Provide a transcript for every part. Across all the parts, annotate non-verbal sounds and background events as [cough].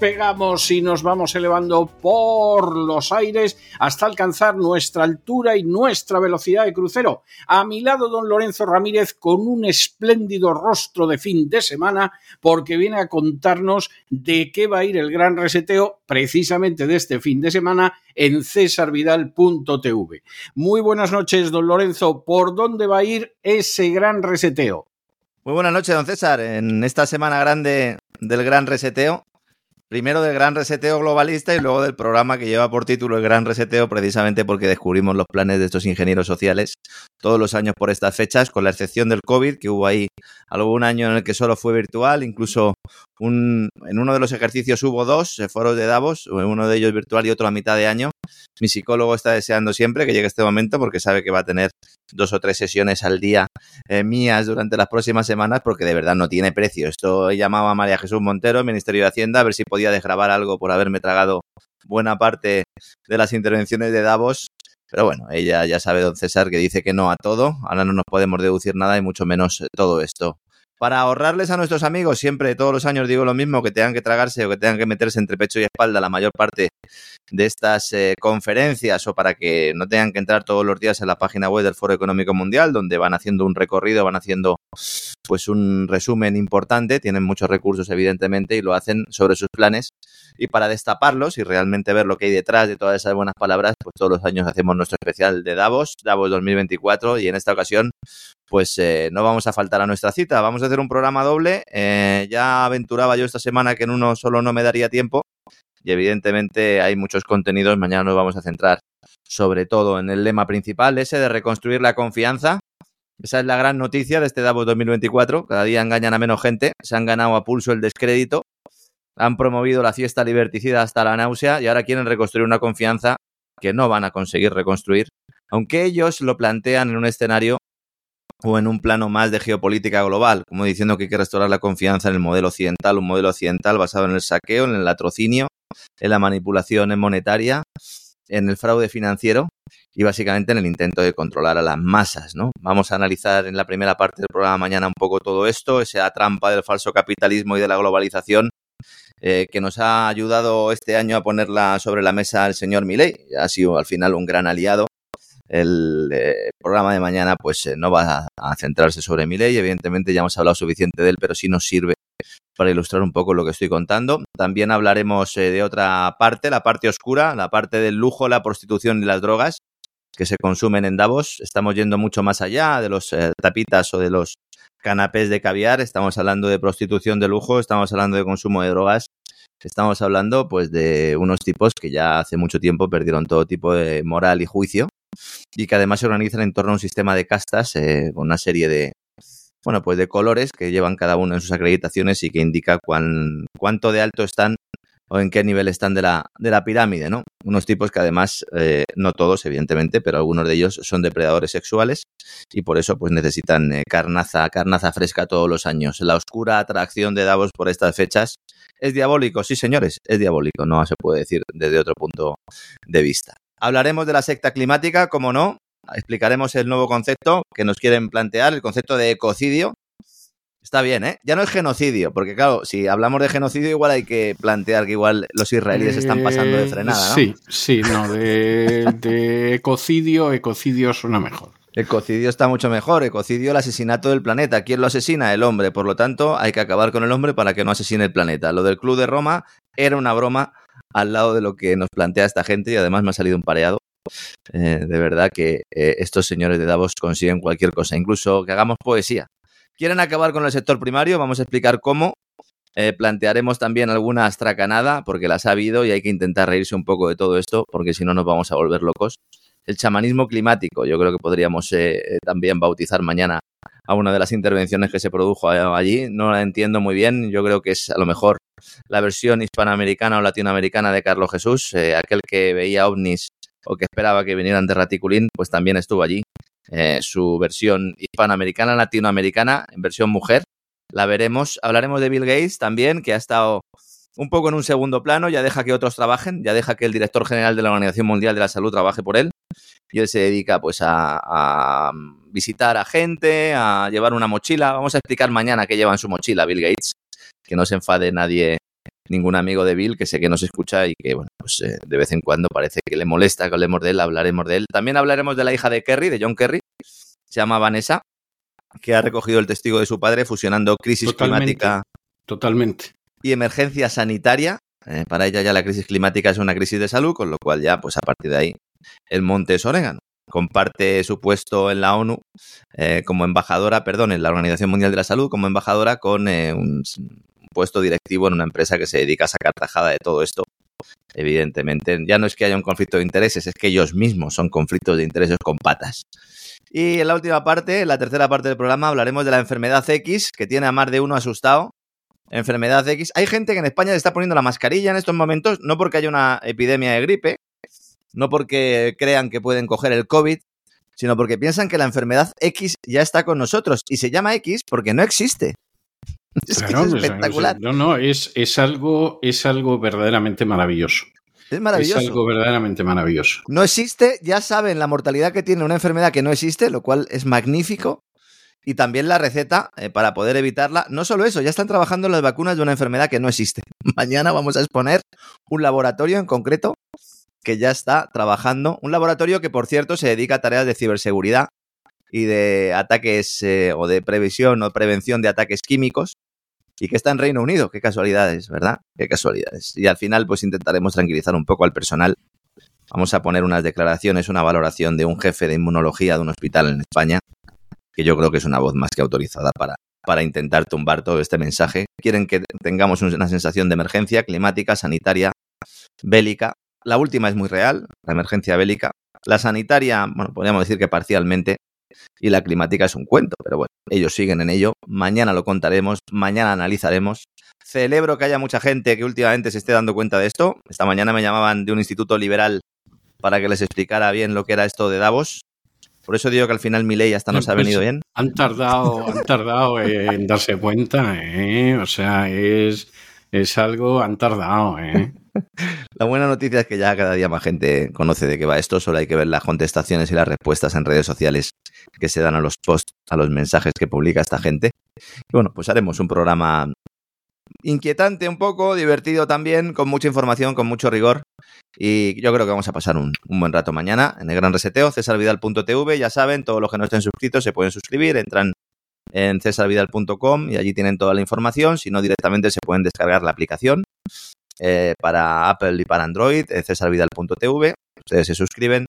Despegamos y nos vamos elevando por los aires hasta alcanzar nuestra altura y nuestra velocidad de crucero. A mi lado, don Lorenzo Ramírez, con un espléndido rostro de fin de semana, porque viene a contarnos de qué va a ir el gran reseteo precisamente de este fin de semana en cesarvidal.tv. Muy buenas noches, don Lorenzo. ¿Por dónde va a ir ese gran reseteo? Muy buenas noches, don César. En esta semana grande del gran reseteo, primero del gran reseteo globalista y luego del programa que lleva por título el gran reseteo, precisamente porque descubrimos los planes de estos ingenieros sociales todos los años por estas fechas, con la excepción del COVID, que hubo ahí algún año en el que solo fue virtual, incluso un, en uno de los ejercicios hubo dos eh, foros de Davos, uno de ellos virtual y otro a mitad de año. Mi psicólogo está deseando siempre que llegue este momento porque sabe que va a tener dos o tres sesiones al día eh, mías durante las próximas semanas porque de verdad no tiene precio. Esto he llamado a María Jesús Montero, Ministerio de Hacienda, a ver si podía desgrabar algo por haberme tragado buena parte de las intervenciones de Davos. Pero bueno, ella ya sabe, don César, que dice que no a todo. Ahora no nos podemos deducir nada y mucho menos todo esto para ahorrarles a nuestros amigos, siempre todos los años digo lo mismo, que tengan que tragarse o que tengan que meterse entre pecho y espalda la mayor parte de estas eh, conferencias o para que no tengan que entrar todos los días en la página web del Foro Económico Mundial, donde van haciendo un recorrido, van haciendo pues un resumen importante, tienen muchos recursos evidentemente y lo hacen sobre sus planes y para destaparlos y realmente ver lo que hay detrás de todas esas buenas palabras, pues todos los años hacemos nuestro especial de Davos, Davos 2024 y en esta ocasión pues eh, no vamos a faltar a nuestra cita. Vamos a hacer un programa doble. Eh, ya aventuraba yo esta semana que en uno solo no me daría tiempo y evidentemente hay muchos contenidos. Mañana nos vamos a centrar sobre todo en el lema principal, ese de reconstruir la confianza. Esa es la gran noticia de este Davos 2024. Cada día engañan a menos gente, se han ganado a pulso el descrédito, han promovido la fiesta liberticida hasta la náusea y ahora quieren reconstruir una confianza que no van a conseguir reconstruir, aunque ellos lo plantean en un escenario o en un plano más de geopolítica global, como diciendo que hay que restaurar la confianza en el modelo occidental, un modelo occidental basado en el saqueo, en el latrocinio, en la manipulación monetaria, en el fraude financiero y básicamente en el intento de controlar a las masas, ¿no? Vamos a analizar en la primera parte del programa mañana un poco todo esto, esa trampa del falso capitalismo y de la globalización eh, que nos ha ayudado este año a ponerla sobre la mesa el señor Milei. Ha sido al final un gran aliado el eh, programa de mañana pues eh, no va a, centrarse sobre mi ley, evidentemente ya hemos hablado suficiente de él, pero sí nos sirve para ilustrar un poco lo que estoy contando. También hablaremos eh, de otra parte, la parte oscura, la parte del lujo, la prostitución y las drogas que se consumen en Davos. Estamos yendo mucho más allá de los tapitas o de los canapés de caviar. Estamos hablando de prostitución de lujo, estamos hablando de consumo de drogas. Estamos hablando pues de unos tipos que ya hace mucho tiempo perdieron todo tipo de moral y juicio y que además se organizan en torno a un sistema de castas eh, con una serie de, bueno, pues de colores que llevan cada uno en sus acreditaciones y que indica cuán, cuánto de alto están o en qué nivel están de la, de la pirámide, ¿no? Unos tipos que además, eh, no todos, evidentemente, pero algunos de ellos son depredadores sexuales y por eso pues necesitan eh, carnaza, carnaza fresca todos los años. La oscura atracción de Davos por estas fechas es diabólico, sí señores, es diabólico, no se puede decir desde otro punto de vista. Hablaremos de la secta climática, como no. Explicaremos el nuevo concepto que nos quieren plantear, el concepto de ecocidio. Está bien, ¿eh? Ya no es genocidio, porque claro, si hablamos de genocidio, igual hay que plantear que igual los israelíes están pasando de frenada, ¿no? Sí, sí, no, de, de ecocidio, ecocidio suena mejor. Ecocidio está mucho mejor. Ecocidio, el asesinato del planeta. ¿Quién lo asesina? El hombre. Por lo tanto, hay que acabar con el hombre para que no asesine el planeta. Lo del Club de Roma era una broma al lado de lo que nos plantea esta gente y además me ha salido un pareado. Eh, de verdad que eh, estos señores de Davos consiguen cualquier cosa, incluso que hagamos poesía. ¿Quieren acabar con el sector primario? Vamos a explicar cómo. Eh, plantearemos también alguna astracanada, porque las ha habido y hay que intentar reírse un poco de todo esto, porque si no nos vamos a volver locos. El chamanismo climático, yo creo que podríamos también bautizar mañana a una de las intervenciones que se produjo allí. No la entiendo muy bien, yo creo que es a lo mejor la versión hispanoamericana o latinoamericana de Carlos Jesús, aquel que veía ovnis o que esperaba que vinieran de Raticulín, pues también estuvo allí. Eh, su versión hispanoamericana, latinoamericana, en versión mujer. La veremos. Hablaremos de Bill Gates también, que ha estado un poco en un segundo plano, ya deja que otros trabajen, ya deja que el director general de la Organización Mundial de la Salud trabaje por él. Y él se dedica pues a, a visitar a gente, a llevar una mochila. Vamos a explicar mañana qué lleva en su mochila Bill Gates, que no se enfade nadie ningún amigo de Bill que sé que nos escucha y que, bueno, pues eh, de vez en cuando parece que le molesta que hablemos de él, hablaremos de él. También hablaremos de la hija de Kerry, de John Kerry, se llama Vanessa, que ha recogido el testigo de su padre fusionando crisis climática. Totalmente. Y emergencia sanitaria. Eh, para ella ya la crisis climática es una crisis de salud, con lo cual ya, pues a partir de ahí, el monte es orégano comparte su puesto en la ONU eh, como embajadora, perdón, en la Organización Mundial de la Salud como embajadora con un, puesto directivo en una empresa que se dedica a sacar tajada de todo esto. Evidentemente, ya no es que haya un conflicto de intereses, es que ellos mismos son conflictos de intereses con patas. Y en la última parte, en la tercera parte del programa, hablaremos de la enfermedad X, que tiene a más de uno asustado. Enfermedad X. Hay gente que en España se está poniendo la mascarilla en estos momentos, no porque haya una epidemia de gripe, no porque crean que pueden coger el COVID, sino porque piensan que la enfermedad X ya está con nosotros. Y se llama X porque no existe. Es, espectacular. no, no, es, es, algo, es algo verdaderamente maravilloso. Es maravilloso. Es algo verdaderamente maravilloso. No existe, ya saben la mortalidad que tiene una enfermedad que no existe, lo cual es magnífico. Y también la receta eh, para poder evitarla. No solo eso, ya están trabajando en las vacunas de una enfermedad que no existe. [laughs] Mañana vamos a exponer un laboratorio en concreto que ya está trabajando. Un laboratorio que, por cierto, se dedica a tareas de ciberseguridad y de ataques eh, o de previsión o prevención de ataques químicos y que está en Reino Unido. Qué casualidades, ¿verdad? Qué casualidades. Y al final, pues intentaremos tranquilizar un poco al personal. Vamos a poner unas declaraciones, una valoración de un jefe de inmunología de un hospital en España, que yo creo que es una voz más que autorizada para, para intentar tumbar todo este mensaje. Quieren que tengamos una sensación de emergencia climática, sanitaria, bélica. La última es muy real, la emergencia bélica. La sanitaria, bueno, podríamos decir que parcialmente, y la climática es un cuento, pero bueno, ellos siguen en ello. Mañana lo contaremos, mañana analizaremos. Celebro que haya mucha gente que últimamente se esté dando cuenta de esto. Esta mañana me llamaban de un instituto liberal para que les explicara bien lo que era esto de Davos. Por eso digo que al final mi ley hasta nos ha pues venido bien. Han tardado, han tardado en darse cuenta, ¿eh? O sea, es, es algo, han tardado, ¿eh? La buena noticia es que ya cada día más gente conoce de qué va esto, solo hay que ver las contestaciones y las respuestas en redes sociales que se dan a los posts, a los mensajes que publica esta gente. Y bueno, pues haremos un programa inquietante un poco, divertido también, con mucha información, con mucho rigor. Y yo creo que vamos a pasar un, buen rato mañana en el Gran Reseteo, cesarvidal.tv. Ya saben, todos los que no estén suscritos se pueden suscribir, entran en cesarvidal.com y allí tienen toda la información. Si no, directamente se pueden descargar la aplicación eh, para Apple y para Android, cesarvidal.tv. Ustedes se suscriben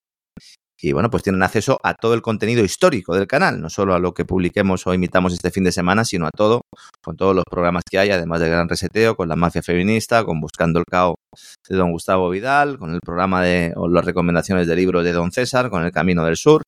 y bueno, pues tienen acceso a todo el contenido histórico del canal, no solo a lo que publiquemos o imitamos este fin de semana, sino a todo, con todos los programas que hay, además del Gran Reseteo, con la mafia feminista, con Buscando el Cao de Don Gustavo Vidal, con el programa de o las recomendaciones de libros de Don César, con el Camino del Sur,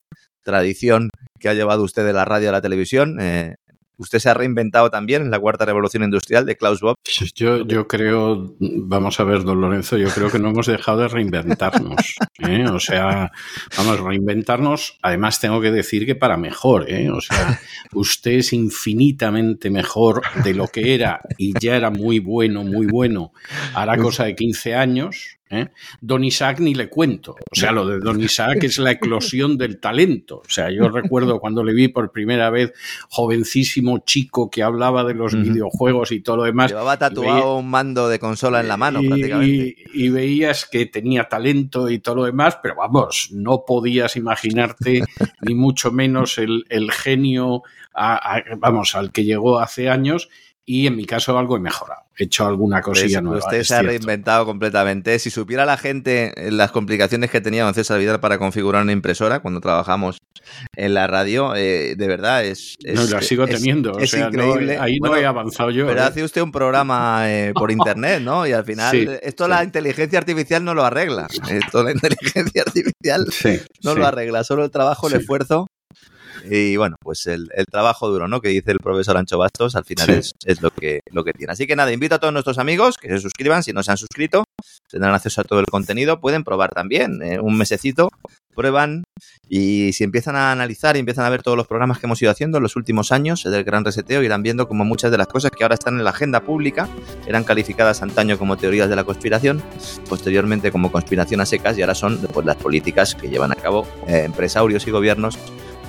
tradición que ha llevado usted de la radio a la televisión, eh, usted se ha reinventado también en la cuarta revolución industrial de Klaus Bob. Yo, yo creo, vamos a ver, don Lorenzo, yo creo que no hemos dejado de reinventarnos. [laughs] ¿eh? O sea, vamos, reinventarnos. Además, tengo que decir que para mejor. ¿eh? O sea, usted es infinitamente mejor de lo que era y ya era muy bueno, muy bueno, hará cosa de 15 años. ¿Eh? Don Isaac ni le cuento. O sea, lo de Don Isaac es la eclosión del talento. O sea, yo recuerdo cuando le vi por primera vez, jovencísimo chico que hablaba de los videojuegos y todo lo demás. Llevaba tatuado un mando de consola en la mano, prácticamente. Y, veías que tenía talento y todo lo demás, pero vamos, no podías imaginarte ni mucho menos el, genio, vamos, al que llegó hace años y en mi caso algo he mejorado. He hecho alguna pues cosilla nueva. Usted se ha reinventado completamente. Si supiera la gente las complicaciones que tenía don César Vidal para configurar una impresora cuando trabajamos en la radio, eh, de verdad es, No, la sigo teniendo. Es increíble. ahí no he avanzado yo. Pero ¿eh? hace usted un programa eh, por [laughs] internet, ¿no? Y al final, esto la inteligencia artificial no lo arregla. Esto la [laughs] inteligencia artificial no lo arregla. Solo el trabajo, el esfuerzo y bueno, pues el, trabajo duro, ¿no? Que dice el profesor Ancho Bastos, al final es, lo, que, lo que tiene. Así que nada, invito a todos nuestros amigos que se suscriban, si no se han suscrito, tendrán acceso a todo el contenido, pueden probar también eh, un mesecito, prueban y si empiezan a analizar y empiezan a ver todos los programas que hemos ido haciendo en los últimos años del Gran Reseteo, irán viendo como muchas de las cosas que ahora están en la agenda pública eran calificadas antaño como teorías de la conspiración, posteriormente como conspiración a secas y ahora son pues, las políticas que llevan a cabo eh, empresarios y gobiernos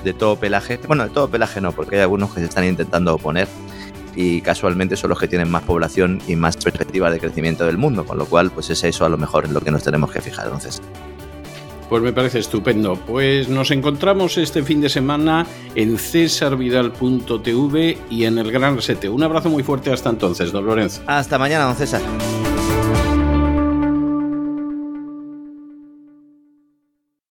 de todo pelaje. Bueno, de todo pelaje no, porque hay algunos que se están intentando oponer y casualmente son los que tienen más población y más perspectiva de crecimiento del mundo, con lo cual pues es eso a lo mejor en lo que nos tenemos que fijar entonces. Pues me parece estupendo. Pues nos encontramos este fin de semana en cesarvidal.tv y en el Gran Resete. Un abrazo muy fuerte hasta entonces, don Lorenzo. Hasta mañana, don César.